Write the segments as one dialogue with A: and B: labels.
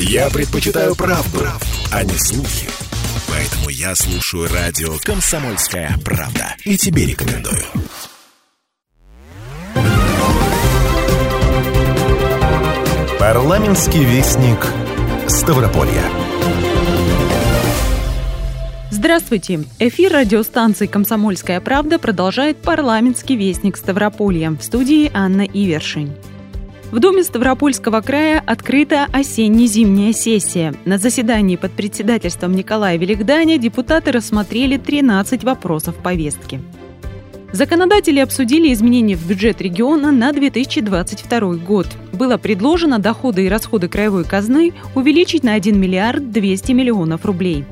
A: Я предпочитаю правду, а не слухи. Поэтому я слушаю радио «Комсомольская правда». И тебе рекомендую. Парламентский вестник Ставрополья.
B: Здравствуйте! Эфир радиостанции «Комсомольская правда» продолжает парламентский вестник Ставрополья. В студии Анна Ивершин. В Доме Ставропольского края открыта осенне-зимняя сессия. На заседании под председательством Николая Великданя депутаты рассмотрели 13 вопросов повестки. Законодатели обсудили изменения в бюджет региона на 2022 год. Было предложено доходы и расходы краевой казны увеличить на 1 миллиард 200 миллионов рублей.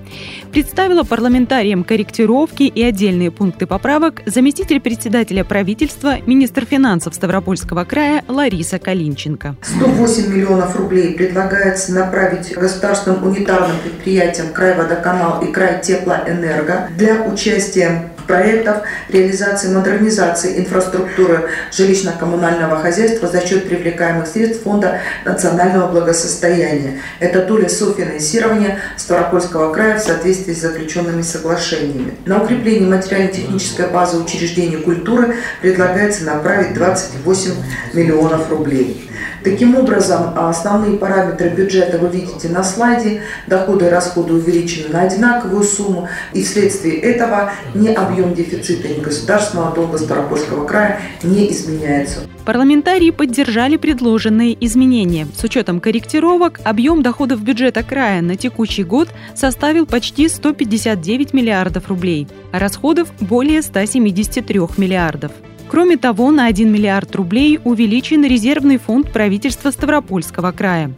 B: Представила парламентариям корректировки и отдельные пункты поправок заместитель председателя правительства, министр финансов Ставропольского края Лариса Калинченко.
C: 108 миллионов рублей предлагается направить государственным унитарным предприятиям «Край водоканал» и «Край теплоэнерго» для участия проектов реализации модернизации инфраструктуры жилищно-коммунального хозяйства за счет привлекаемых средств Фонда национального благосостояния. Это доля софинансирования Ставропольского края в соответствии с заключенными соглашениями. На укрепление материально-технической базы учреждений культуры предлагается направить 28 миллионов рублей. Таким образом, основные параметры бюджета вы видите на слайде. Доходы и расходы увеличены на одинаковую сумму. И вследствие этого ни объем дефицита, ни государственного долга Старопольского края не изменяется.
B: Парламентарии поддержали предложенные изменения. С учетом корректировок, объем доходов бюджета края на текущий год составил почти 159 миллиардов рублей, а расходов более 173 миллиардов. Кроме того, на 1 миллиард рублей увеличен резервный фонд правительства Ставропольского края.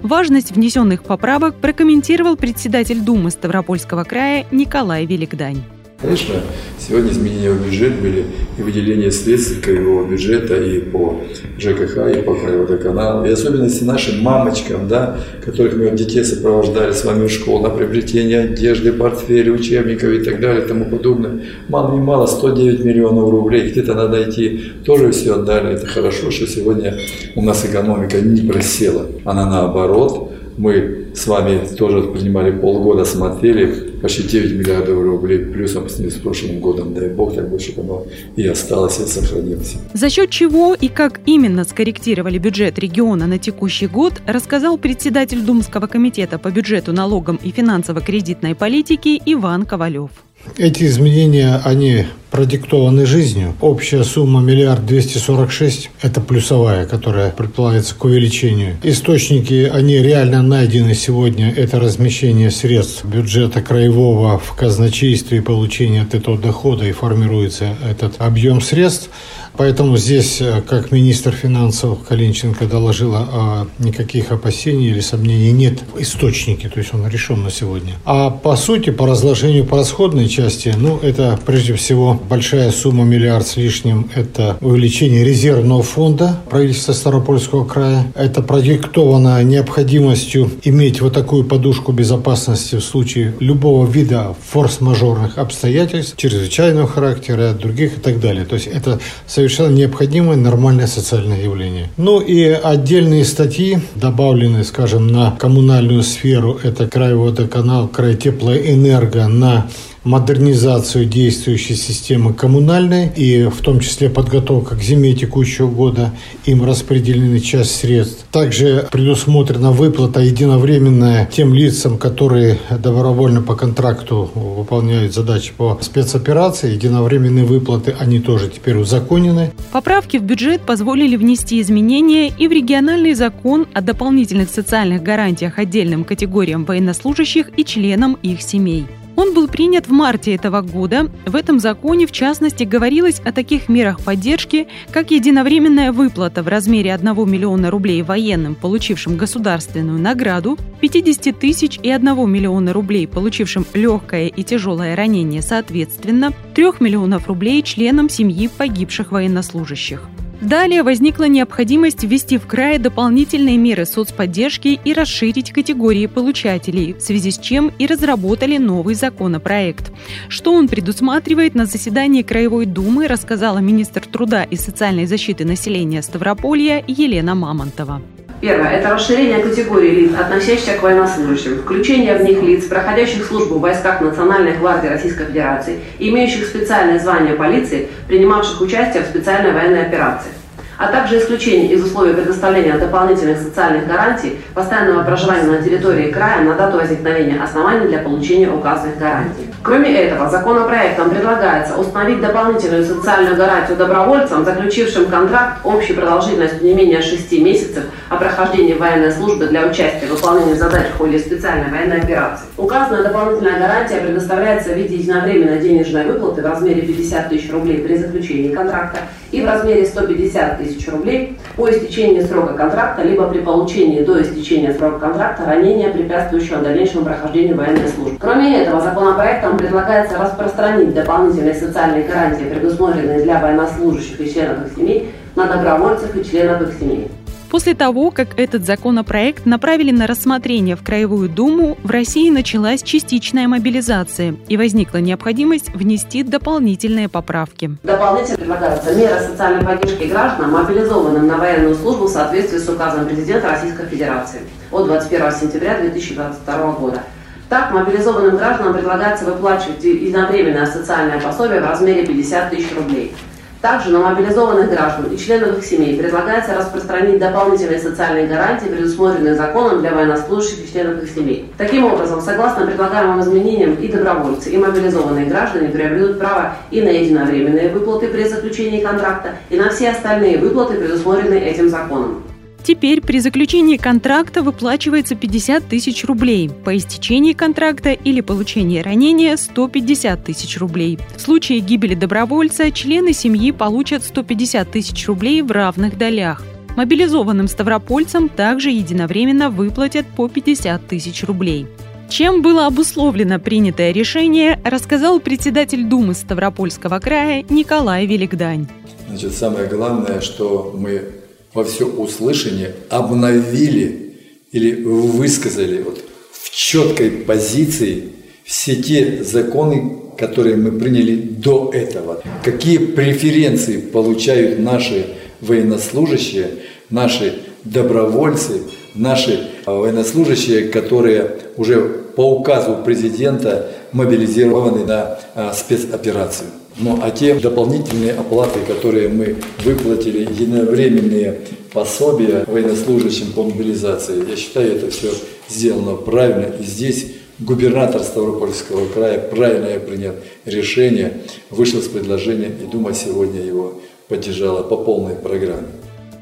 B: Важность внесенных поправок прокомментировал председатель Думы Ставропольского края Николай Великдань.
D: Конечно, сегодня изменения в бюджет были и выделение средств краевого бюджета и по ЖКХ, и по краеводоканалу, и особенности нашим мамочкам, да, которых мы детей сопровождали с вами в школу на приобретение одежды, портфели, учебников и так далее и тому подобное. Мало не мало, 109 миллионов рублей, где-то надо найти, тоже все отдали. Это хорошо, что сегодня у нас экономика не просела, она наоборот – мы с вами тоже принимали полгода, смотрели, почти 9 миллиардов рублей плюсом с прошлым годом. Дай бог, так больше оно и осталось, и сохранилось.
B: За счет чего и как именно скорректировали бюджет региона на текущий год, рассказал председатель Думского комитета по бюджету, налогам и финансово-кредитной политике Иван Ковалев.
E: Эти изменения, они продиктованы жизнью. Общая сумма миллиард двести сорок шесть – это плюсовая, которая предполагается к увеличению. Источники, они реально найдены сегодня. Это размещение средств бюджета краевого в казначействе и получение от этого дохода и формируется этот объем средств. Поэтому здесь, э, как министр финансов Калинченко доложила, а никаких опасений или сомнений нет в источнике, то есть он решен на сегодня. А по сути, по разложению по расходной части, ну, это прежде всего большая сумма, миллиард с лишним, это увеличение резервного фонда правительства Старопольского края. Это продиктовано необходимостью иметь вот такую подушку безопасности в случае любого вида форс-мажорных обстоятельств, чрезвычайного характера, других и так далее. То есть это необходимое нормальное социальное явление. Ну и отдельные статьи добавлены, скажем, на коммунальную сферу. Это край водоканал, край теплоэнерго на модернизацию действующей системы коммунальной и в том числе подготовка к зиме текущего года. Им распределены часть средств. Также предусмотрена выплата единовременная тем лицам, которые добровольно по контракту выполняют задачи по спецоперации. Единовременные выплаты, они тоже теперь узаконены.
B: Поправки в бюджет позволили внести изменения и в региональный закон о дополнительных социальных гарантиях отдельным категориям военнослужащих и членам их семей. Он был принят в марте этого года. В этом законе, в частности, говорилось о таких мерах поддержки, как единовременная выплата в размере 1 миллиона рублей военным, получившим государственную награду, 50 тысяч и 1 миллиона рублей, получившим легкое и тяжелое ранение соответственно, 3 миллионов рублей членам семьи погибших военнослужащих. Далее возникла необходимость ввести в крае дополнительные меры соцподдержки и расширить категории получателей, в связи с чем и разработали новый законопроект. Что он предусматривает, на заседании Краевой Думы рассказала министр труда и социальной защиты населения Ставрополья Елена Мамонтова.
F: Первое – это расширение категории лиц, относящихся к военнослужащим, включение в них лиц, проходящих службу в войсках Национальной гвардии Российской Федерации, имеющих специальное звание полиции, принимавших участие в специальной военной операции а также исключение из условий предоставления дополнительных социальных гарантий постоянного проживания на территории края на дату возникновения оснований для получения указанных гарантий. Кроме этого, законопроектом предлагается установить дополнительную социальную гарантию добровольцам, заключившим контракт общей продолжительностью не менее 6 месяцев о прохождении военной службы для участия в выполнении задач в ходе специальной военной операции. Указанная дополнительная гарантия предоставляется в виде единовременной денежной выплаты в размере 50 тысяч рублей при заключении контракта и в размере 150 тысяч рублей по истечении срока контракта, либо при получении до истечения срока контракта ранения, препятствующего дальнейшему прохождению военной службы. Кроме этого, законопроектом предлагается распространить дополнительные социальные гарантии, предусмотренные для военнослужащих и членов их семей, на добровольцев и членов их семей.
B: После того, как этот законопроект направили на рассмотрение в Краевую Думу, в России началась частичная мобилизация и возникла необходимость внести дополнительные поправки.
F: Дополнительно предлагаются меры социальной поддержки гражданам, мобилизованным на военную службу в соответствии с указом президента Российской Федерации от 21 сентября 2022 года. Так, мобилизованным гражданам предлагается выплачивать единовременное социальное пособие в размере 50 тысяч рублей – также на мобилизованных граждан и членов их семей предлагается распространить дополнительные социальные гарантии, предусмотренные законом для военнослужащих и членов их семей. Таким образом, согласно предлагаемым изменениям, и добровольцы, и мобилизованные граждане приобретут право и на единовременные выплаты при заключении контракта, и на все остальные выплаты, предусмотренные этим законом.
B: Теперь при заключении контракта выплачивается 50 тысяч рублей, по истечении контракта или получении ранения – 150 тысяч рублей. В случае гибели добровольца члены семьи получат 150 тысяч рублей в равных долях. Мобилизованным ставропольцам также единовременно выплатят по 50 тысяч рублей. Чем было обусловлено принятое решение, рассказал председатель Думы Ставропольского края Николай Великдань.
D: Значит, самое главное, что мы во все услышание обновили или высказали вот в четкой позиции все те законы, которые мы приняли до этого. Какие преференции получают наши военнослужащие, наши добровольцы, наши военнослужащие, которые уже по указу президента мобилизированы на а, спецоперацию. Ну а те дополнительные оплаты, которые мы выплатили, единовременные пособия военнослужащим по мобилизации, я считаю, это все сделано правильно. И здесь губернатор Ставропольского края правильно принял решение, вышел с предложением, и Дума сегодня его поддержала по полной программе.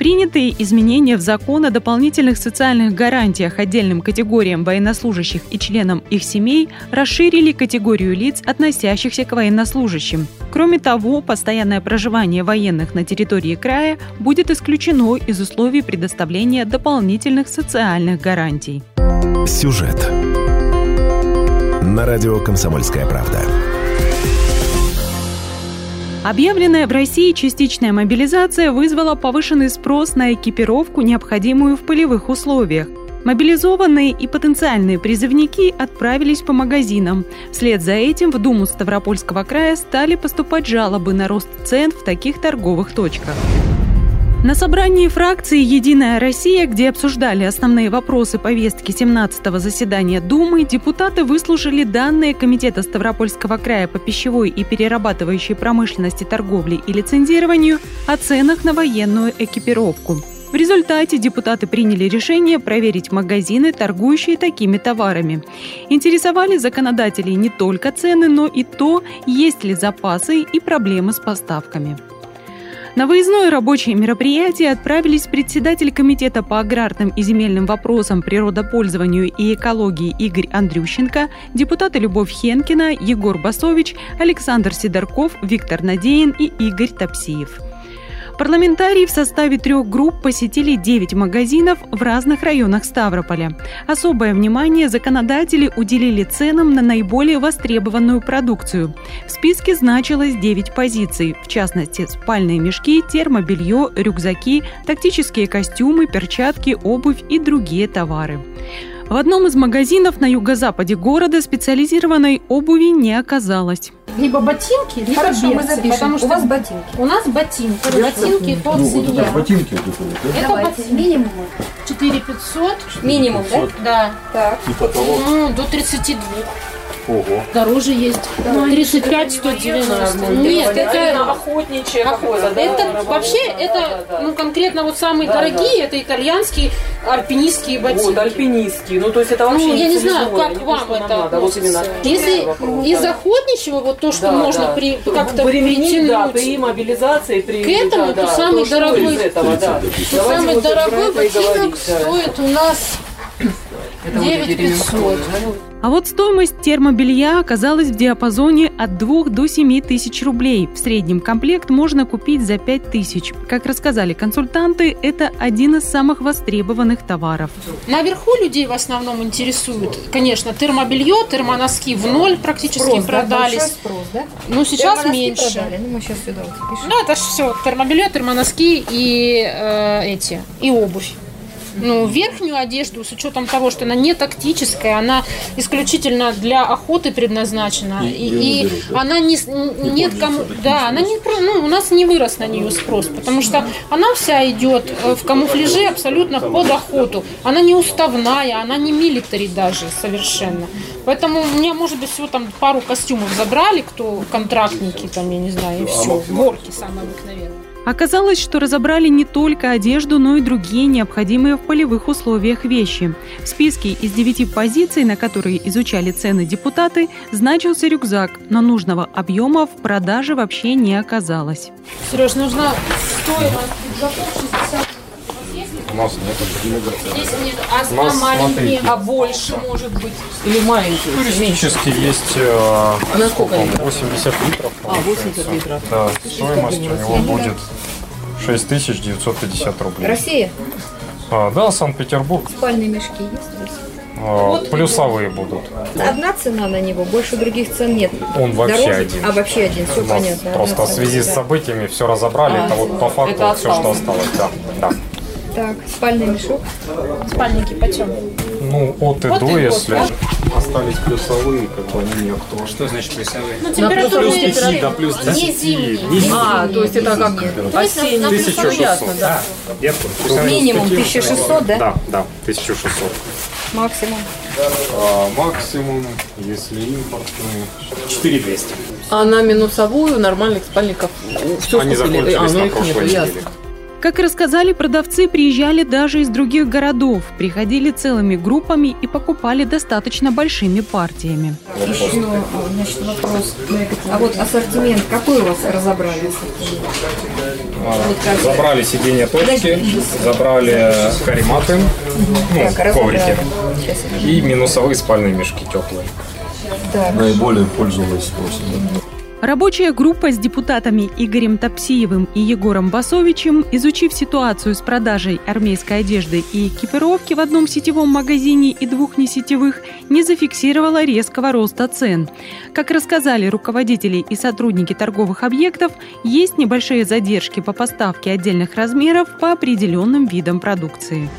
B: Принятые изменения в закон о дополнительных социальных гарантиях отдельным категориям военнослужащих и членам их семей расширили категорию лиц, относящихся к военнослужащим. Кроме того, постоянное проживание военных на территории края будет исключено из условий предоставления дополнительных социальных гарантий.
A: Сюжет на радио «Комсомольская правда».
B: Объявленная в России частичная мобилизация вызвала повышенный спрос на экипировку, необходимую в полевых условиях. Мобилизованные и потенциальные призывники отправились по магазинам. Вслед за этим в Думу Ставропольского края стали поступать жалобы на рост цен в таких торговых точках. На собрании фракции «Единая Россия», где обсуждали основные вопросы повестки 17-го заседания Думы, депутаты выслушали данные Комитета Ставропольского края по пищевой и перерабатывающей промышленности, торговле и лицензированию о ценах на военную экипировку. В результате депутаты приняли решение проверить магазины, торгующие такими товарами. Интересовали законодателей не только цены, но и то, есть ли запасы и проблемы с поставками. На выездное рабочее мероприятие отправились председатель Комитета по аграрным и земельным вопросам, природопользованию и экологии Игорь Андрющенко, депутаты Любовь Хенкина, Егор Басович, Александр Сидорков, Виктор Надеин и Игорь Топсиев. Парламентарии в составе трех групп посетили 9 магазинов в разных районах Ставрополя. Особое внимание законодатели уделили ценам на наиболее востребованную продукцию. В списке значилось 9 позиций, в частности, спальные мешки, термобелье, рюкзаки, тактические костюмы, перчатки, обувь и другие товары. В одном из магазинов на юго-западе города специализированной обуви не оказалось.
G: либо ботинки, либо
H: Хорошо, мы
G: берцы,
H: запишем.
G: потому что
H: У вас ботинки.
G: у нас ботинки, ботинки под
I: Ну, вот это ботинки вот это вот, да?
G: Это
H: Давайте,
G: ботинки.
H: минимум.
G: 4500,
H: Минимум, да?
G: да,
H: Так.
I: И потолок.
G: ну, до 32.
I: Ого.
G: Дороже есть. 35 190. Нет, это
F: охотничье
G: какое-то, Это вообще, это, ну, конкретно вот самые дорогие, это итальянские альпинистские ботинки.
F: Вот, альпинистские. Ну, то есть это вообще
G: Ну, я не знаю, как
F: не
G: вам это
F: надо. Вот именно.
G: относится. Если из охотничьего, вот то, что
F: Да,
G: можно
F: да.
G: при, как-то
F: применить, да,
G: притянуть,
F: при мобилизации, при...
G: К этому
F: да,
G: то
F: да,
G: самый дорогой- самый дорогой ботинок стоит у нас 9500.
F: ремешки,
B: А вот стоимость термобелья оказалась в диапазоне от 2 до 7 тысяч рублей. В среднем комплект можно купить за 5 тысяч. Как рассказали консультанты, это один из самых востребованных товаров.
G: Наверху людей в основном интересует, конечно, термобелье, термоноски в ноль практически
H: Спрос, да?
G: продались.
H: Большой спрос, да?
G: Ну, сейчас меньше.
H: продали. Ну, мы сейчас сюда вот запишем.
G: Ну, это все термобелье, термоноски и э, эти, и обувь. Ну, верхнюю одежду, с учетом того, что она не тактическая, она исключительно для охоты предназначена. И, и она не, с- н- нет кому, да, она не, ну, у нас не вырос на нее спрос, потому что она вся идет э, в камуфляже абсолютно под охоту. Она не уставная, она не милитари даже совершенно. Поэтому у меня, может быть, всего там пару костюмов забрали, кто контрактники, там, я не знаю, и все. Горки самые обыкновенные.
B: Оказалось, что разобрали не только одежду, но и другие необходимые в полевых условиях вещи. В списке из девяти позиций, на которые изучали цены депутаты, значился рюкзак, но нужного объема в продаже вообще не оказалось.
G: Сереж, нужна стоимость рюкзаков 60
I: У нас нет.
G: Здесь нет, а,
I: У нас,
G: а маленькие,
I: смотрите.
G: а больше может быть.
F: Или маленькие.
I: Туристически есть э,
F: А на сколько
I: сколько?
F: литров?
I: 80 литров.
F: А, 80 литров.
I: Да, стоимость у него будет 6950 рублей.
H: Россия.
I: А, да, Санкт-Петербург.
H: Спальные мешки есть
I: а, плюсовые будут.
H: Одна цена на него, больше других цен нет.
I: Он вообще
H: Дороже?
I: один.
H: А, вообще один, все понятно.
I: просто в связи с событиями все разобрали.
F: А,
I: это вот по факту
F: это
I: все, что
F: осталось.
I: осталось. Да,
H: да. Так, спальный мешок.
G: Спальники почем?
I: Ну, от и
G: От и
I: до,
G: до,
I: если
G: да?
I: остались плюсовые, как бы они не актуальны.
J: Что значит плюсовые?
G: Ну,
F: плюс
G: температурные
F: 10,
G: режимы.
I: до плюс
G: Не
I: 10,
G: зимние.
I: не
F: А, то есть это как
G: плюсовые.
I: 1600.
F: ясно, да.
J: Я плюсовые.
H: Минимум 1600, да?
I: Да, да, 1600.
H: Максимум.
I: А, максимум, если импортные, 4200.
F: А на минусовую нормальных спальников все
I: Они
F: скупили? А,
I: закончились
F: ну
I: на
F: их нету,
I: прошлой
F: ясно.
B: Как рассказали продавцы, приезжали даже из других городов, приходили целыми группами и покупали достаточно большими партиями.
H: Еще, а, значит, вопрос. А вот ассортимент, какой у вас разобрали? Вот
I: Забрали сиденья точки, забрали карематы, ну,
H: Так,
I: коврики. И минусовые спальные мешки теплые.
H: Так.
E: Наиболее пользовалась спросом.
B: Рабочая группа с депутатами Игорем Топсиевым и Егором Басовичем, изучив ситуацию с продажей армейской одежды и экипировки в одном сетевом магазине и двух несетевых, не зафиксировала резкого роста цен. Как рассказали руководители и сотрудники торговых объектов, есть небольшие задержки по поставке отдельных размеров по определенным видам продукции.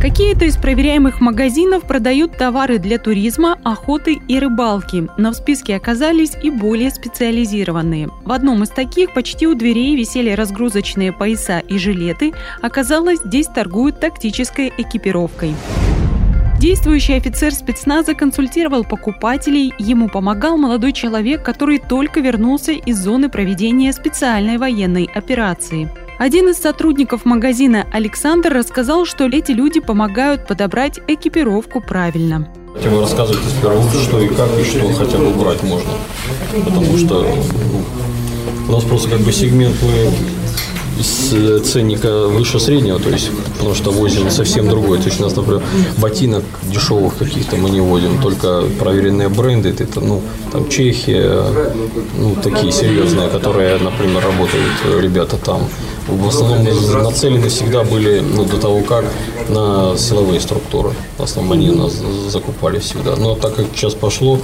B: Какие-то из проверяемых магазинов продают товары для туризма, охоты и рыбалки, но в списке оказались и более специализированные. В одном из таких почти у дверей висели разгрузочные пояса и жилеты, оказалось, здесь торгуют тактической экипировкой. Действующий офицер спецназа консультировал покупателей, ему помогал молодой человек, который только вернулся из зоны проведения специальной военной операции. Один из сотрудников магазина Александр рассказал, что эти люди помогают подобрать экипировку правильно.
K: Хотя бы рассказывайте сперва, что и как, и что хотя бы брать можно. Потому что ну, у нас просто как бы сегмент мы с ценника выше среднего, то есть, потому что возим совсем другой. То есть у нас, например, ботинок дешевых каких-то мы не возим, только проверенные бренды, это, ну, там Чехия, ну, такие серьезные, которые, например, работают ребята там. В основном нацелены всегда были, ну, до того как, на силовые структуры. В основном они у нас закупали всегда. Но так как сейчас пошло,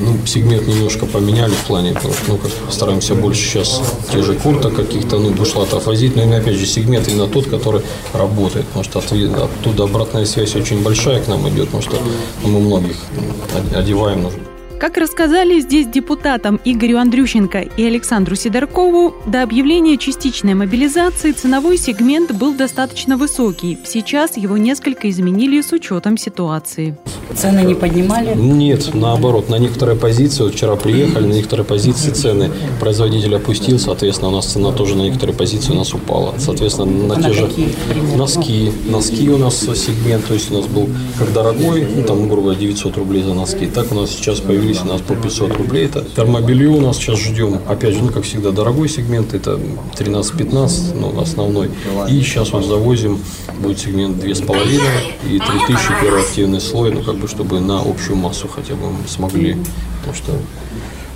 K: ну, сегмент немножко поменяли в плане, потому что, ну, как стараемся больше сейчас те же курток каких-то, ну, бушлатов возить, но, опять же, сегмент именно тот, который работает, потому что отве- оттуда обратная связь очень большая к нам идет, потому что ну, мы многих ну, одеваем, нужно.
B: Как рассказали здесь депутатам Игорю Андрющенко и Александру Сидоркову, до объявления частичной мобилизации ценовой сегмент был достаточно высокий. Сейчас его несколько изменили с учетом ситуации.
L: Цены не поднимали?
K: Нет, наоборот, на некоторые позиции, вот вчера приехали, на некоторые позиции цены производитель опустил, соответственно, у нас цена тоже на некоторые позиции у нас упала. Соответственно, на а те на же какие, носки, носки у нас сегмент, то есть у нас был как дорогой, ну, там, грубо говоря, 900 рублей за носки, так у нас сейчас появились появились у нас по 500 рублей. Это термобелье у нас сейчас ждем. Опять же, ну, как всегда, дорогой сегмент. Это 13-15, ну, основной. И сейчас вот завозим, будет сегмент 2,5 и 3000 первый активный слой, ну, как бы, чтобы на общую массу хотя бы мы смогли. Потому что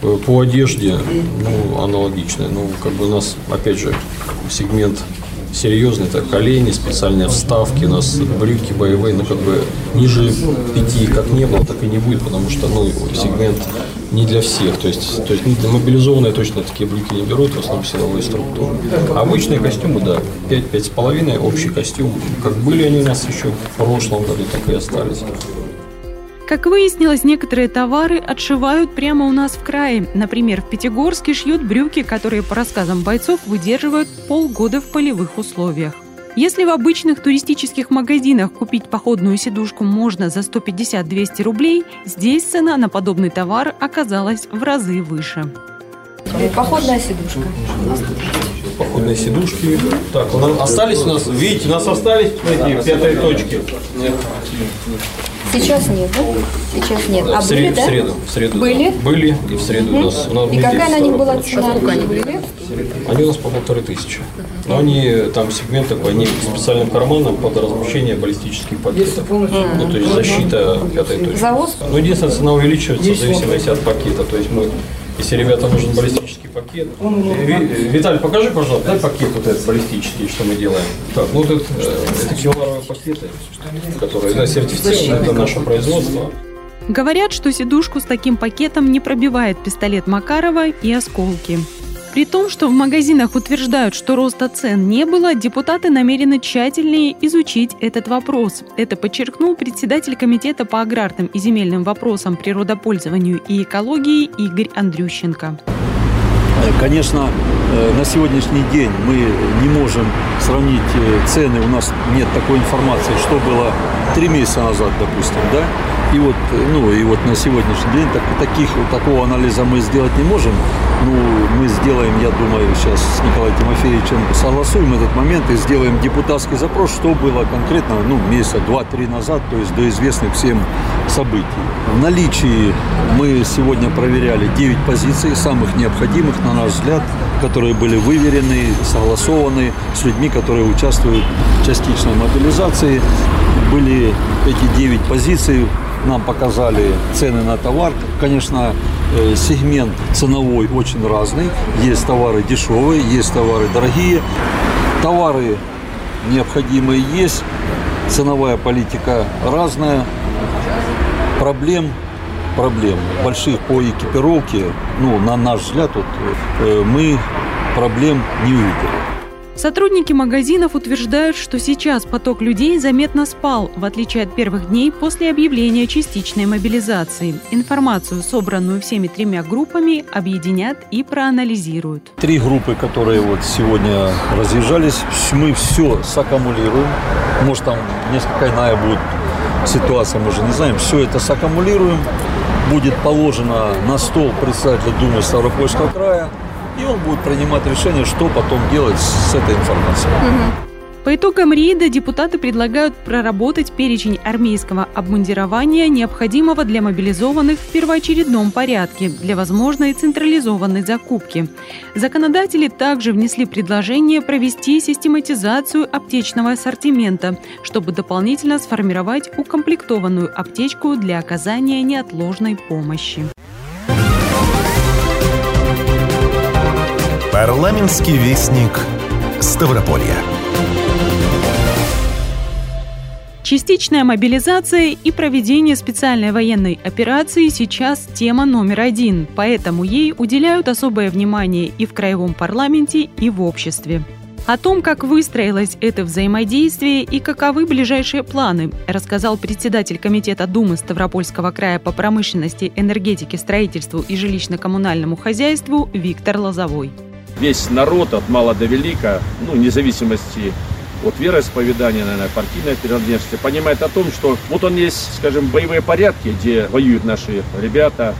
K: э, по одежде, ну, аналогично. Ну, как бы у нас, опять же, сегмент серьезный, это колени, специальные вставки, у нас брюки боевые, ну как бы ниже пяти как не было, так и не будет, потому что ну, сегмент не для всех, то есть, то есть мобилизованные точно такие брюки не берут, в основном силовые структуры. Обычные костюмы, да, 5-5,5, общий костюм, как были они у нас еще в прошлом году, так и остались.
B: Как выяснилось, некоторые товары отшивают прямо у нас в крае. Например, в Пятигорске шьют брюки, которые, по рассказам бойцов, выдерживают полгода в полевых условиях. Если в обычных туристических магазинах купить походную сидушку можно за 150-200 рублей, здесь цена на подобный товар оказалась в разы выше.
H: Походная сидушка.
K: Походные сидушки. Так, у нас остались у нас, видите, у нас остались эти пятые точки.
H: Сейчас нет, да? Сейчас нет. А
K: в
H: были,
K: среду,
H: да?
K: В среду, в среду.
H: Были?
K: Да. Были, и в среду у нас. У нас
H: и какая на них была цена?
L: Сколько они были?
K: Они у нас по полторы тысячи. Но они, там сегмент такой, они специальным карманом под размещение баллистических пакетов. Ну, то есть защита пятой точки.
H: Завоз?
K: Ну, единственное, цена увеличивается в зависимости от пакета. То есть мы если ребятам нужен баллистический пакет. Виталий, покажи, пожалуйста, дай пакет вот этот баллистический, что мы делаем. Так, ну вот это, это кевларовые пакеты, которые да, сертифицированы, это наше производство.
B: Говорят, что сидушку с таким пакетом не пробивает пистолет Макарова и осколки. При том, что в магазинах утверждают, что роста цен не было, депутаты намерены тщательнее изучить этот вопрос. Это подчеркнул председатель Комитета по аграрным и земельным вопросам, природопользованию и экологии Игорь Андрющенко.
M: Конечно, э, на сегодняшний день мы не можем сравнить э, цены, у нас нет такой информации, что было три месяца назад, допустим, да, и вот, ну, и вот на сегодняшний день так, таких, такого анализа мы сделать не можем. Ну, мы сделаем, я думаю, сейчас с Николаем Тимофеевичем согласуем этот момент и сделаем депутатский запрос, что было конкретно, ну, месяца два-три назад, то есть до известных всем событий. В наличии мы сегодня проверяли 9 позиций, самых необходимых, на наш взгляд, которые были выверены, согласованы с людьми, которые участвуют в частичной мобилизации. Были эти 9 позиций нам показали цены на товар. Конечно, э, сегмент ценовой очень разный. Есть товары дешевые, есть товары дорогие. Товары необходимые есть. Ценовая политика разная. Проблем проблем больших по экипировке, ну, на наш взгляд, вот, э, мы проблем не увидели.
B: Сотрудники магазинов утверждают, что сейчас поток людей заметно спал, в отличие от первых дней после объявления частичной мобилизации. Информацию, собранную всеми тремя группами, объединят и проанализируют.
M: Три группы, которые вот сегодня разъезжались, мы все саккумулируем. Может, там несколько иная будет ситуация, мы же не знаем. Все это саккумулируем. Будет положено на стол председателя Думы Ставропольского края и он будет принимать решение, что потом делать с этой информацией.
B: По итогам рейда депутаты предлагают проработать перечень армейского обмундирования, необходимого для мобилизованных в первоочередном порядке для возможной централизованной закупки. Законодатели также внесли предложение провести систематизацию аптечного ассортимента, чтобы дополнительно сформировать укомплектованную аптечку для оказания неотложной помощи.
A: Парламентский вестник Ставрополья.
B: Частичная мобилизация и проведение специальной военной операции сейчас тема номер один, поэтому ей уделяют особое внимание и в краевом парламенте, и в обществе. О том, как выстроилось это взаимодействие и каковы ближайшие планы, рассказал председатель Комитета Думы Ставропольского края по промышленности, энергетике, строительству и жилищно-коммунальному хозяйству Виктор Лозовой.
L: Весь народ от мала до велика, ну, независимости от вероисповедания, наверное, партийной принадлежности, понимает о том, что вот он есть, скажем, боевые порядки, где воюют наши ребята,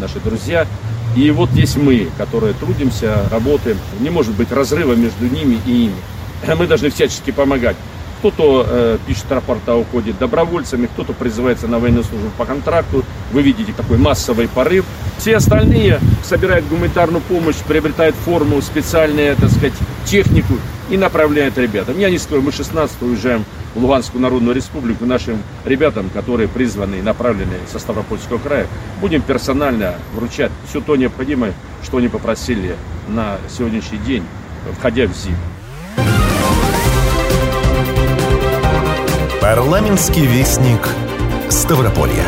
L: наши друзья, и вот есть мы, которые трудимся, работаем. Не может быть разрыва между ними и ими. Мы должны всячески помогать. Кто-то э, пишет рапорта, уходит добровольцами, кто-то призывается на военную службу по контракту. Вы видите такой массовый порыв. Все остальные собирают гуманитарную помощь, приобретают форму, специальную, так сказать, технику и направляют ребятам. Я не скажу, мы 16 уезжаем в Луганскую Народную Республику нашим ребятам, которые призваны и направлены со Ставропольского края. Будем персонально вручать все то необходимое, что они попросили на сегодняшний день, входя в зиму.
A: Парламентский вестник Ставрополья.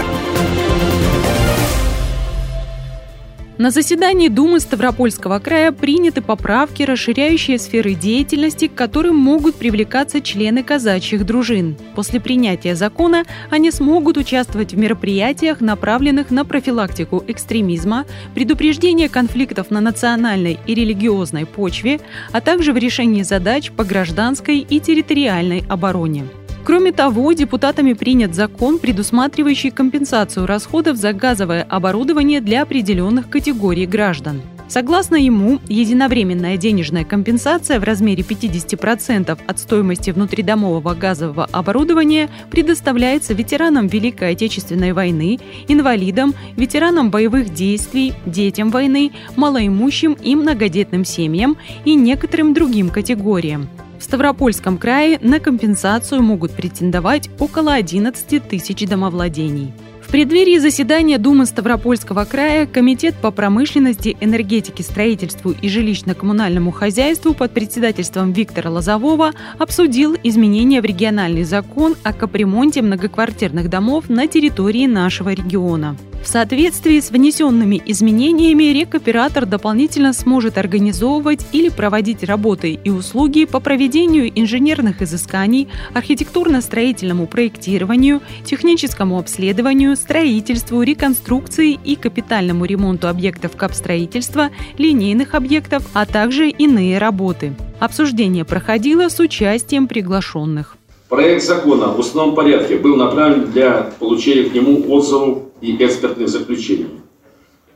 B: На заседании Думы Ставропольского края приняты поправки, расширяющие сферы деятельности, к которым могут привлекаться члены казачьих дружин. После принятия закона они смогут участвовать в мероприятиях, направленных на профилактику экстремизма, предупреждение конфликтов на национальной и религиозной почве, а также в решении задач по гражданской и территориальной обороне. Кроме того, депутатами принят закон, предусматривающий компенсацию расходов за газовое оборудование для определенных категорий граждан. Согласно ему, единовременная денежная компенсация в размере 50% от стоимости внутридомового газового оборудования предоставляется ветеранам Великой Отечественной войны, инвалидам, ветеранам боевых действий, детям войны, малоимущим и многодетным семьям и некоторым другим категориям. В Ставропольском крае на компенсацию могут претендовать около 11 тысяч домовладений. В преддверии заседания Думы Ставропольского края Комитет по промышленности, энергетике, строительству и жилищно-коммунальному хозяйству под председательством Виктора Лозового обсудил изменения в региональный закон о капремонте многоквартирных домов на территории нашего региона. В соответствии с внесенными изменениями рекоператор дополнительно сможет организовывать или проводить работы и услуги по проведению инженерных изысканий, архитектурно-строительному проектированию, техническому обследованию, строительству, реконструкции и капитальному ремонту объектов капстроительства, линейных объектов, а также иные работы. Обсуждение проходило с участием приглашенных.
N: Проект закона в установленном порядке был направлен для получения к нему отзывов и экспертных заключений.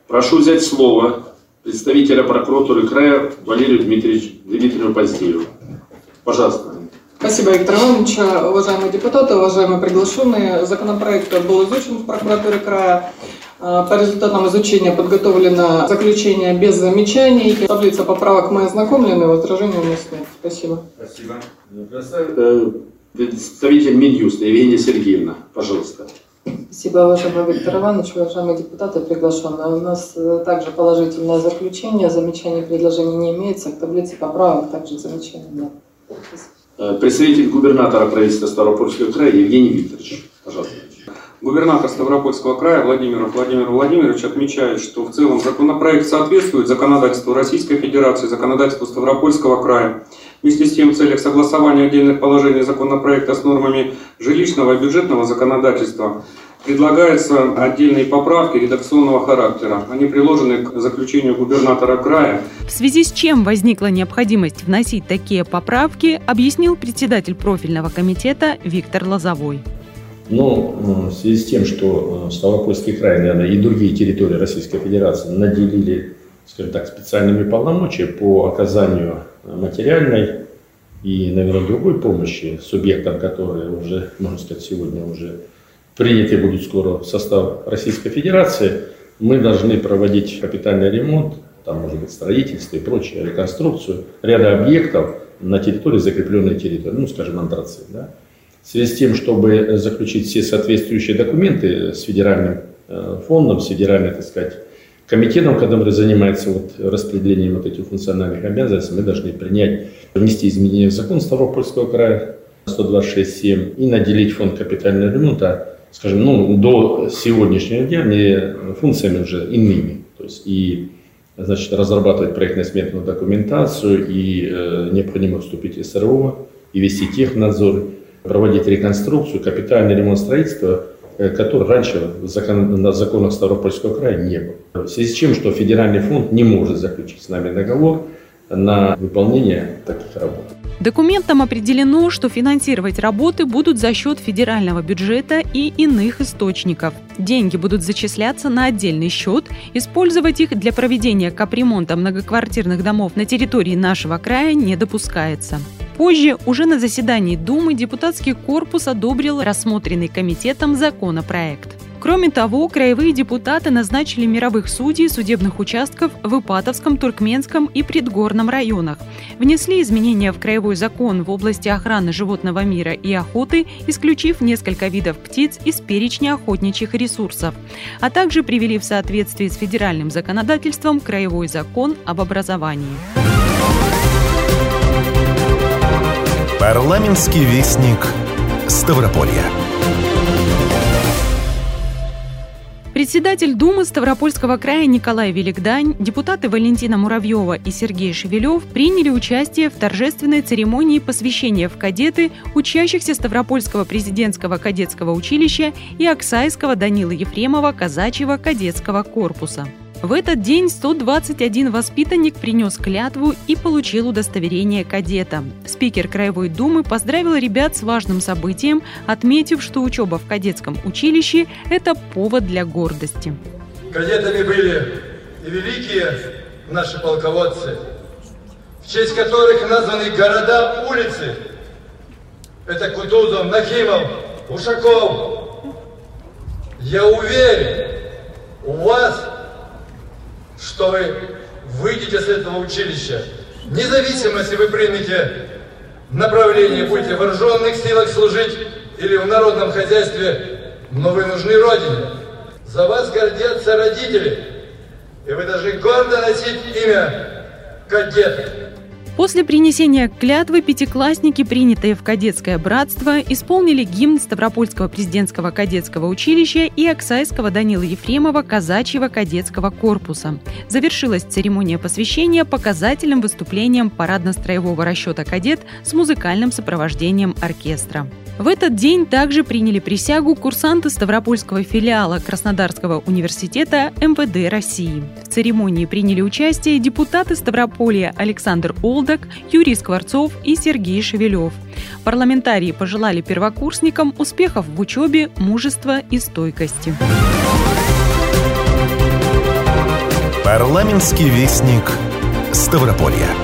N: Прошу взять слово представителя прокуратуры края Валерию Дмитриевичу, Дмитриевичу Поздееву. Пожалуйста.
O: Спасибо, Виктор Иванович. Уважаемые депутаты, уважаемые приглашенные, законопроект был изучен в прокуратуре края. По результатам изучения подготовлено заключение без замечаний. Таблица поправок мы ознакомлены, возражений у нас нет. Спасибо.
N: Спасибо. Э, представитель Минюста Евгения Сергеевна, пожалуйста.
O: Спасибо, уважаемый Виктор Иванович, уважаемые депутаты, приглашенные. У нас э, также положительное заключение, замечаний предложений не имеется. К таблице поправок также замечаний нет.
N: Э, представитель губернатора правительства Ставропольского края Евгений Викторович, пожалуйста.
P: Губернатор Ставропольского края Владимир Владимир Владимирович отмечает, что в целом законопроект соответствует законодательству Российской Федерации, законодательству Ставропольского края. Вместе с тем, в целях согласования отдельных положений законопроекта с нормами жилищного и бюджетного законодательства предлагаются отдельные поправки редакционного характера. Они приложены к заключению губернатора края.
B: В связи с чем возникла необходимость вносить такие поправки, объяснил председатель профильного комитета Виктор Лозовой.
Q: Но э, в связи с тем, что э, Ставропольский край, наверное, и другие территории Российской Федерации наделили, скажем так, специальными полномочиями по оказанию материальной и, наверное, другой помощи субъектам, которые уже, можно сказать, сегодня уже приняты будут скоро в состав Российской Федерации, мы должны проводить капитальный ремонт, там может быть строительство и прочее, реконструкцию ряда объектов на территории, закрепленной территории, ну, скажем, антрацит, да, в связи с тем, чтобы заключить все соответствующие документы с федеральным э, фондом, с федеральным, так сказать, комитетом, который занимается вот распределением вот этих функциональных обязанностей, мы должны принять, внести изменения в закон Ставропольского края 126.7 и наделить фонд капитального ремонта, скажем, ну, до сегодняшнего дня не функциями уже иными. То есть и значит, разрабатывать проектно-сметную документацию и э, необходимо вступить в СРО и вести технадзор, проводить реконструкцию, капитальный ремонт строительства, который раньше на законах Ставропольского края не было. В связи с чем, что федеральный фонд не может заключить с нами договор на выполнение таких работ.
B: Документом определено, что финансировать работы будут за счет федерального бюджета и иных источников. Деньги будут зачисляться на отдельный счет, использовать их для проведения капремонта многоквартирных домов на территории нашего края не допускается. Позже, уже на заседании Думы, депутатский корпус одобрил рассмотренный комитетом законопроект. Кроме того, краевые депутаты назначили мировых судей судебных участков в Ипатовском, Туркменском и Предгорном районах. Внесли изменения в краевой закон в области охраны животного мира и охоты, исключив несколько видов птиц из перечня охотничьих ресурсов, а также привели в соответствии с федеральным законодательством краевой закон об образовании.
A: Парламентский вестник Ставрополья.
B: Председатель Думы Ставропольского края Николай Великдань, депутаты Валентина Муравьева и Сергей Шевелев приняли участие в торжественной церемонии посвящения в кадеты учащихся Ставропольского президентского кадетского училища и Оксайского Данила Ефремова казачьего кадетского корпуса. В этот день 121 воспитанник принес клятву и получил удостоверение кадета. Спикер Краевой Думы поздравил ребят с важным событием, отметив, что учеба в кадетском училище – это повод для гордости.
R: Кадетами были и великие наши полководцы, в честь которых названы города, улицы. Это Кутузов, Нахимов, Ушаков. Я уверен, у вас что вы выйдете с этого училища, независимо, если вы примете направление, будете в вооруженных силах служить или в народном хозяйстве, но вы нужны Родине. За вас гордятся родители, и вы должны гордо носить имя кадета.
B: После принесения клятвы пятиклассники, принятые в кадетское братство, исполнили гимн Ставропольского президентского кадетского училища и Оксайского Данила Ефремова казачьего кадетского корпуса. Завершилась церемония посвящения показательным выступлением парадно-строевого расчета «Кадет» с музыкальным сопровождением оркестра. В этот день также приняли присягу курсанты Ставропольского филиала Краснодарского университета МВД России. В церемонии приняли участие депутаты Ставрополья Александр Олдак, Юрий Скворцов и Сергей Шевелев. Парламентарии пожелали первокурсникам успехов в учебе, мужества и стойкости.
A: Парламентский вестник Ставрополья.